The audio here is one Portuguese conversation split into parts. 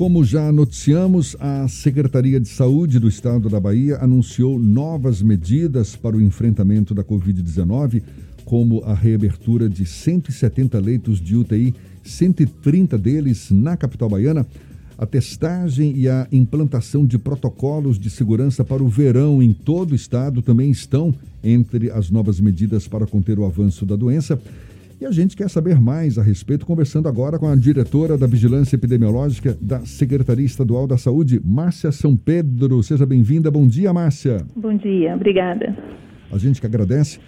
como já noticiamos, a Secretaria de Saúde do Estado da Bahia anunciou novas medidas para o enfrentamento da Covid-19, como a reabertura de 170 leitos de UTI, 130 deles na capital baiana, a testagem e a implantação de protocolos de segurança para o verão em todo o estado também estão entre as novas medidas para conter o avanço da doença. E a gente quer saber mais a respeito, conversando agora com a diretora da Vigilância Epidemiológica da Secretaria Estadual da Saúde, Márcia São Pedro. Seja bem-vinda. Bom dia, Márcia. Bom dia, obrigada. A gente que agradece.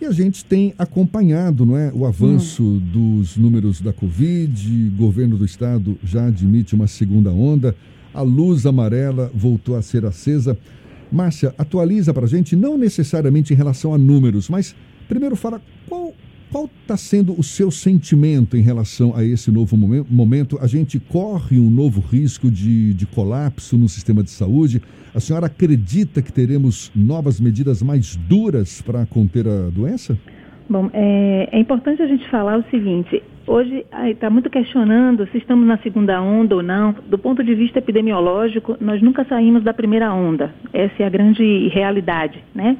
E a gente tem acompanhado não é, o avanço hum. dos números da Covid, o governo do estado já admite uma segunda onda, a luz amarela voltou a ser acesa. Márcia, atualiza para a gente, não necessariamente em relação a números, mas primeiro fala qual qual está sendo o seu sentimento em relação a esse novo momento? A gente corre um novo risco de, de colapso no sistema de saúde? A senhora acredita que teremos novas medidas mais duras para conter a doença? Bom, é, é importante a gente falar o seguinte: hoje está muito questionando se estamos na segunda onda ou não. Do ponto de vista epidemiológico, nós nunca saímos da primeira onda. Essa é a grande realidade, né?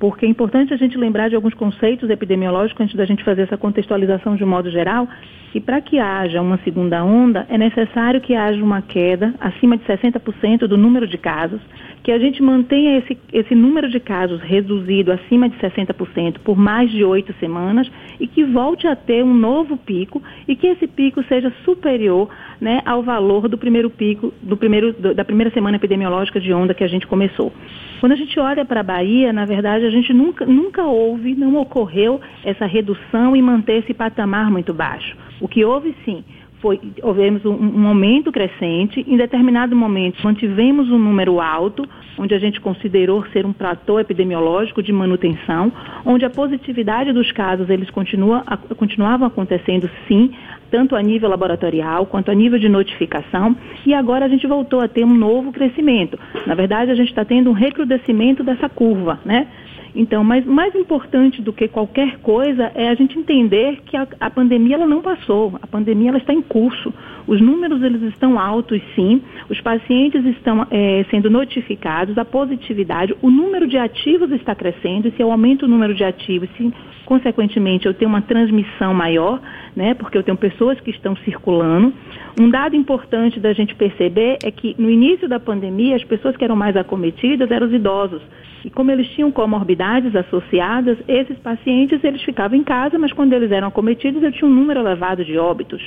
Porque é importante a gente lembrar de alguns conceitos epidemiológicos antes da gente fazer essa contextualização de um modo geral. E para que haja uma segunda onda, é necessário que haja uma queda acima de 60% do número de casos, que a gente mantenha esse, esse número de casos reduzido acima de 60% por mais de oito semanas e que volte a ter um novo pico e que esse pico seja superior né, ao valor do primeiro pico, do primeiro, da primeira semana epidemiológica de onda que a gente começou. Quando a gente olha para a Bahia, na verdade, a gente nunca, nunca houve, não ocorreu essa redução e manter esse patamar muito baixo. O que houve sim foi, houvemos um, um, aumento crescente, em determinado momento mantivemos um número alto, onde a gente considerou ser um platô epidemiológico de manutenção, onde a positividade dos casos eles continua, continuavam acontecendo sim, tanto a nível laboratorial quanto a nível de notificação, e agora a gente voltou a ter um novo crescimento. Na verdade, a gente está tendo um recrudescimento dessa curva, né? Então, mas mais importante do que qualquer coisa é a gente entender que a, a pandemia ela não passou, a pandemia ela está em curso. Os números eles estão altos, sim. Os pacientes estão é, sendo notificados, a positividade, o número de ativos está crescendo. E se eu aumento o número de ativos, se consequentemente eu tenho uma transmissão maior, né? Porque eu tenho pessoas que estão circulando. Um dado importante da gente perceber é que no início da pandemia as pessoas que eram mais acometidas eram os idosos. E como eles tinham comorbidades associadas, esses pacientes eles ficavam em casa, mas quando eles eram acometidos eu tinha um número elevado de óbitos.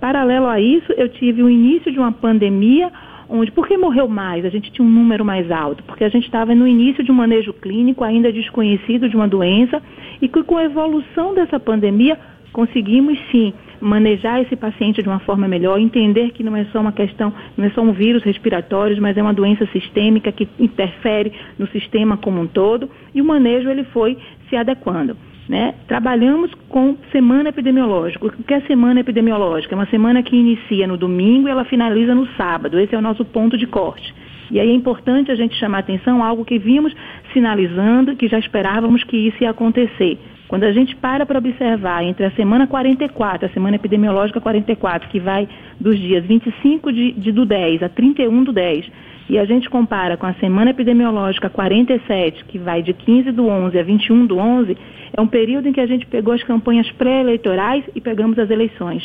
Paralelo a isso, eu tive o início de uma pandemia onde, por que morreu mais? A gente tinha um número mais alto, porque a gente estava no início de um manejo clínico ainda desconhecido de uma doença e que com a evolução dessa pandemia conseguimos sim manejar esse paciente de uma forma melhor, entender que não é só uma questão, não é só um vírus respiratório, mas é uma doença sistêmica que interfere no sistema como um todo, e o manejo ele foi se adequando. Né? Trabalhamos com semana epidemiológica. O que é semana epidemiológica? É uma semana que inicia no domingo e ela finaliza no sábado. Esse é o nosso ponto de corte. E aí é importante a gente chamar atenção algo que vimos sinalizando, que já esperávamos que isso ia acontecer. Quando a gente para para observar entre a semana 44, a semana epidemiológica 44, que vai dos dias 25 de, de, do 10 a 31 do 10, e a gente compara com a semana epidemiológica 47, que vai de 15 do 11 a 21 do 11, é um período em que a gente pegou as campanhas pré-eleitorais e pegamos as eleições.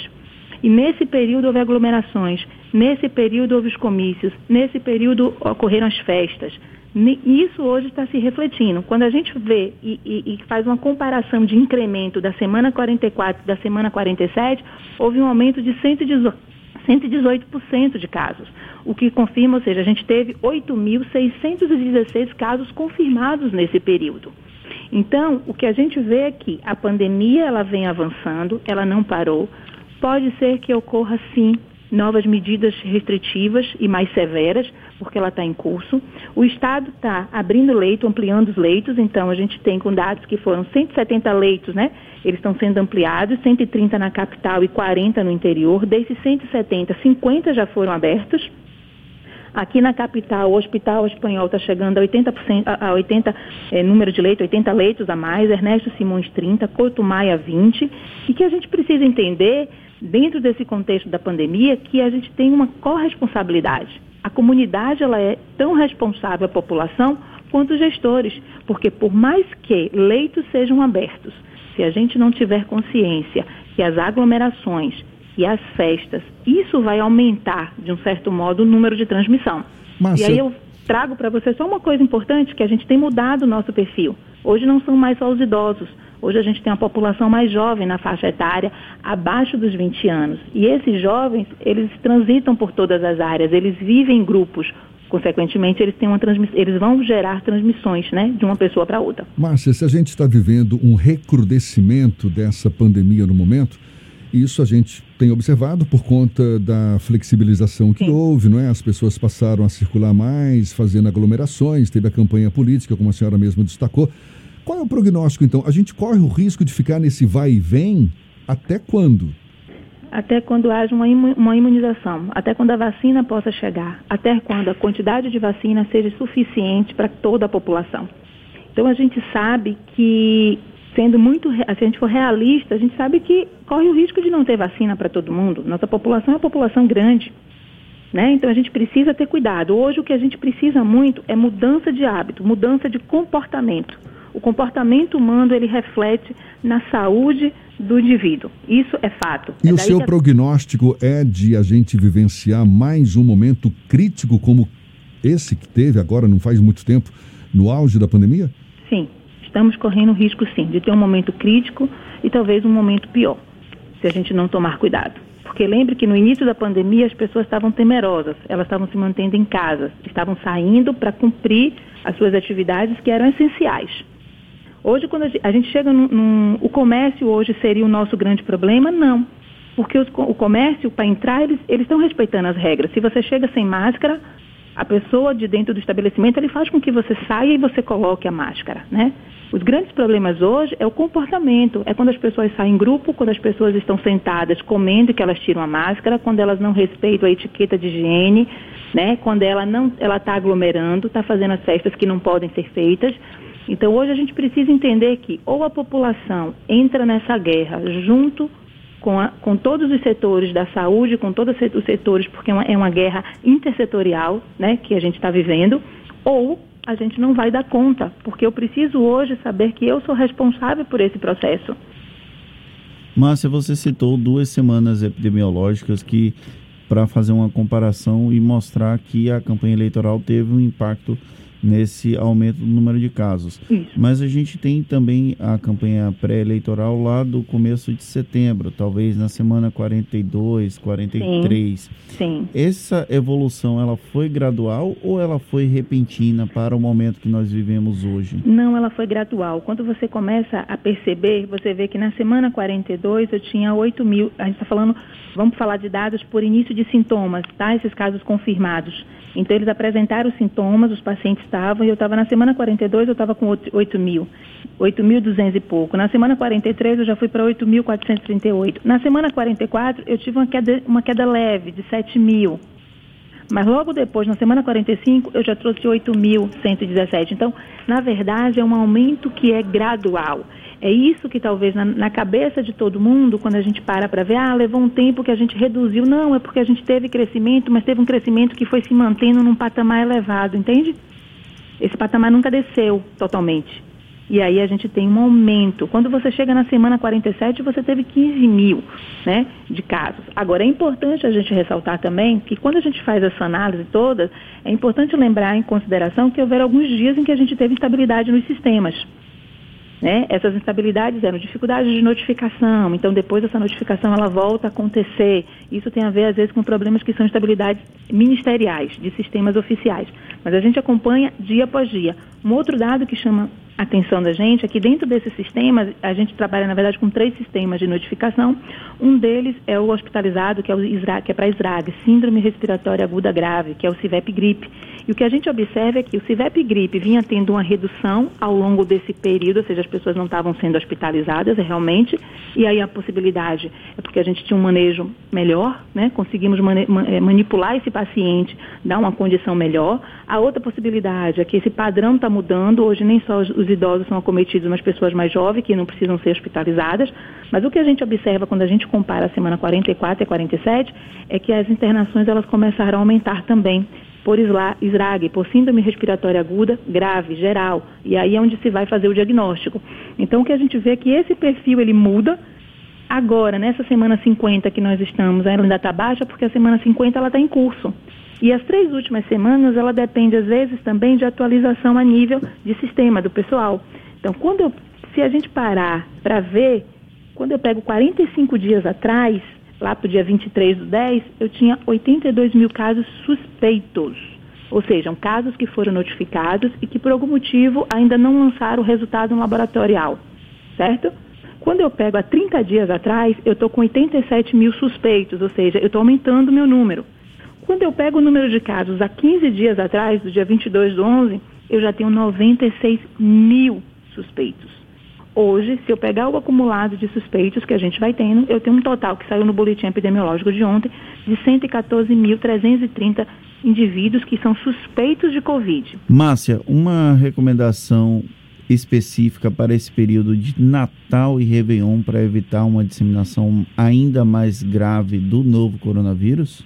E nesse período houve aglomerações, nesse período houve os comícios, nesse período ocorreram as festas. Isso hoje está se refletindo. Quando a gente vê e, e, e, faz uma comparação de incremento da semana 44 e da semana 47, houve um aumento de 118% de casos, o que confirma, ou seja, a gente teve 8.616 casos confirmados nesse período. Então, o que a gente vê é que a pandemia ela vem avançando, ela não parou. Pode ser que ocorra sim novas medidas restritivas e mais severas, porque ela está em curso. O Estado está abrindo leito, ampliando os leitos, então a gente tem com dados que foram 170 leitos, né? Eles estão sendo ampliados, 130 na capital e 40 no interior. Desses 170, 50 já foram abertos. Aqui na capital, o Hospital Espanhol está chegando a 80%, a 80 é, número de leitos, 80 leitos a mais, Ernesto Simões 30, Couto Maia 20. E que a gente precisa entender dentro desse contexto da pandemia, que a gente tem uma corresponsabilidade. A comunidade ela é tão responsável à população quanto os gestores, porque por mais que leitos sejam abertos, se a gente não tiver consciência que as aglomerações e as festas, isso vai aumentar, de um certo modo, o número de transmissão. Márcia... E aí eu trago para você só uma coisa importante, que a gente tem mudado o nosso perfil. Hoje não são mais só os idosos. Hoje a gente tem uma população mais jovem na faixa etária, abaixo dos 20 anos. E esses jovens, eles transitam por todas as áreas, eles vivem em grupos. Consequentemente, eles, têm uma eles vão gerar transmissões né, de uma pessoa para outra. Márcia, se a gente está vivendo um recrudescimento dessa pandemia no momento, isso a gente tem observado por conta da flexibilização que Sim. houve, não é? As pessoas passaram a circular mais, fazendo aglomerações, teve a campanha política, como a senhora mesma destacou. Qual é o prognóstico, então? A gente corre o risco de ficar nesse vai e vem até quando? Até quando haja uma imunização, até quando a vacina possa chegar, até quando a quantidade de vacina seja suficiente para toda a população. Então a gente sabe que, sendo muito, se a gente for realista, a gente sabe que corre o risco de não ter vacina para todo mundo. Nossa população é uma população grande. Né? Então a gente precisa ter cuidado. Hoje o que a gente precisa muito é mudança de hábito, mudança de comportamento o comportamento humano ele reflete na saúde do indivíduo. Isso é fato. E é o seu que... prognóstico é de a gente vivenciar mais um momento crítico como esse que teve agora, não faz muito tempo, no auge da pandemia? Sim, estamos correndo o risco sim de ter um momento crítico e talvez um momento pior, se a gente não tomar cuidado. Porque lembre que no início da pandemia as pessoas estavam temerosas, elas estavam se mantendo em casa, estavam saindo para cumprir as suas atividades que eram essenciais. Hoje, quando a gente chega num, num, O comércio hoje seria o nosso grande problema? Não. Porque os, o comércio, para entrar, eles estão respeitando as regras. Se você chega sem máscara, a pessoa de dentro do estabelecimento, ele faz com que você saia e você coloque a máscara, né? Os grandes problemas hoje é o comportamento, é quando as pessoas saem em grupo, quando as pessoas estão sentadas comendo que elas tiram a máscara, quando elas não respeitam a etiqueta de higiene, né? Quando ela não, ela está aglomerando, está fazendo as festas que não podem ser feitas. Então hoje a gente precisa entender que ou a população entra nessa guerra junto com, a, com todos os setores da saúde, com todos os setores, porque é uma, é uma guerra intersetorial né, que a gente está vivendo, ou a gente não vai dar conta, porque eu preciso hoje saber que eu sou responsável por esse processo. Márcia, você citou duas semanas epidemiológicas que, para fazer uma comparação e mostrar que a campanha eleitoral teve um impacto nesse aumento do número de casos. Isso. Mas a gente tem também a campanha pré-eleitoral lá do começo de setembro, talvez na semana 42, 43. Sim. Sim. Essa evolução, ela foi gradual ou ela foi repentina para o momento que nós vivemos hoje? Não, ela foi gradual. Quando você começa a perceber, você vê que na semana 42 eu tinha 8 mil, a gente está falando, vamos falar de dados por início de sintomas, tá? Esses casos confirmados. Então, eles apresentaram sintomas, os pacientes estavam, e eu estava na semana 42, eu estava com 8 mil, 8.200 e pouco. Na semana 43, eu já fui para 8.438. Na semana 44, eu tive uma queda, uma queda leve, de 7 mil. Mas logo depois, na semana 45, eu já trouxe 8.117. Então, na verdade, é um aumento que é gradual. É isso que talvez na, na cabeça de todo mundo, quando a gente para para ver, ah, levou um tempo que a gente reduziu. Não, é porque a gente teve crescimento, mas teve um crescimento que foi se mantendo num patamar elevado, entende? Esse patamar nunca desceu totalmente. E aí a gente tem um aumento. Quando você chega na semana 47, você teve 15 mil né, de casos. Agora, é importante a gente ressaltar também que quando a gente faz essa análise toda, é importante lembrar em consideração que houveram alguns dias em que a gente teve instabilidade nos sistemas. Né? Essas instabilidades eram dificuldades de notificação, então depois essa notificação ela volta a acontecer. Isso tem a ver às vezes com problemas que são instabilidades ministeriais, de sistemas oficiais. Mas a gente acompanha dia após dia. Um outro dado que chama atenção da gente é que dentro desses sistemas, a gente trabalha, na verdade, com três sistemas de notificação. Um deles é o hospitalizado, que é, o ISRA, que é para SRAG, Síndrome Respiratória Aguda Grave, que é o CIVEP Gripe. E o que a gente observa é que o CIVEP gripe vinha tendo uma redução ao longo desse período, ou seja, as pessoas não estavam sendo hospitalizadas realmente, e aí a possibilidade é porque a gente tinha um manejo melhor, né? conseguimos eh, manipular esse paciente, dar uma condição melhor. A outra possibilidade é que esse padrão está mudando, hoje nem só os, os idosos são acometidos umas pessoas mais jovens que não precisam ser hospitalizadas, mas o que a gente observa quando a gente compara a semana 44 e 47 é que as internações elas começaram a aumentar também por SRAG, por síndrome respiratória aguda grave, geral, e aí é onde se vai fazer o diagnóstico. Então o que a gente vê é que esse perfil ele muda agora, nessa semana 50 que nós estamos, ela ainda está baixa porque a semana 50 ela está em curso. E as três últimas semanas, ela depende, às vezes, também de atualização a nível de sistema do pessoal. Então, quando eu, se a gente parar para ver, quando eu pego 45 dias atrás, lá para o dia 23 do 10, eu tinha 82 mil casos suspeitos. Ou seja, casos que foram notificados e que, por algum motivo, ainda não lançaram o resultado laboratorial. Certo? Quando eu pego há 30 dias atrás, eu estou com 87 mil suspeitos, ou seja, eu estou aumentando o meu número. Quando eu pego o número de casos há 15 dias atrás, do dia 22 do 11, eu já tenho 96 mil suspeitos. Hoje, se eu pegar o acumulado de suspeitos que a gente vai tendo, eu tenho um total que saiu no boletim epidemiológico de ontem de 114.330 indivíduos que são suspeitos de Covid. Márcia, uma recomendação específica para esse período de Natal e Réveillon para evitar uma disseminação ainda mais grave do novo coronavírus?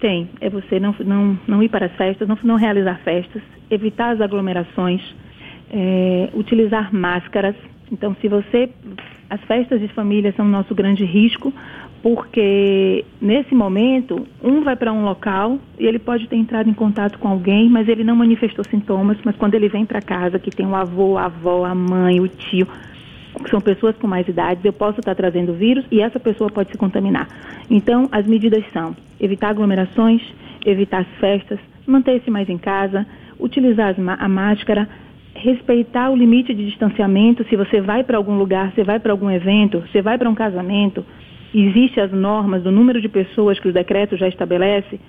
Tem. É você não, não, não ir para as festas, não, não realizar festas, evitar as aglomerações, é, utilizar máscaras. Então, se você. As festas de família são o nosso grande risco, porque nesse momento, um vai para um local e ele pode ter entrado em contato com alguém, mas ele não manifestou sintomas, mas quando ele vem para casa, que tem o avô, a avó, a mãe, o tio, que são pessoas com mais idades, eu posso estar trazendo vírus e essa pessoa pode se contaminar. Então, as medidas são evitar aglomerações, evitar as festas, manter-se mais em casa, utilizar a máscara, respeitar o limite de distanciamento. Se você vai para algum lugar, você vai para algum evento, você vai para um casamento, existem as normas do número de pessoas que o decreto já estabelece.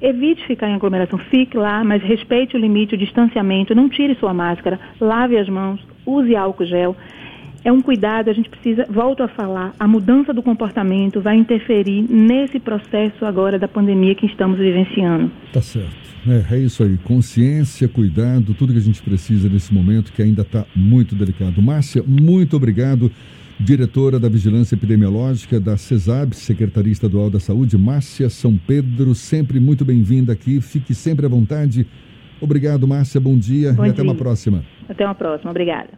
Evite ficar em aglomeração, fique lá, mas respeite o limite, o distanciamento, não tire sua máscara, lave as mãos, use álcool gel é um cuidado, a gente precisa, volto a falar, a mudança do comportamento vai interferir nesse processo agora da pandemia que estamos vivenciando. Tá certo. É, é isso aí. Consciência, cuidado, tudo que a gente precisa nesse momento que ainda está muito delicado. Márcia, muito obrigado. Diretora da Vigilância Epidemiológica da CESAB, Secretaria Estadual da Saúde, Márcia São Pedro, sempre muito bem-vinda aqui. Fique sempre à vontade. Obrigado, Márcia. Bom dia Bom e dia. até uma próxima. Até uma próxima. Obrigada.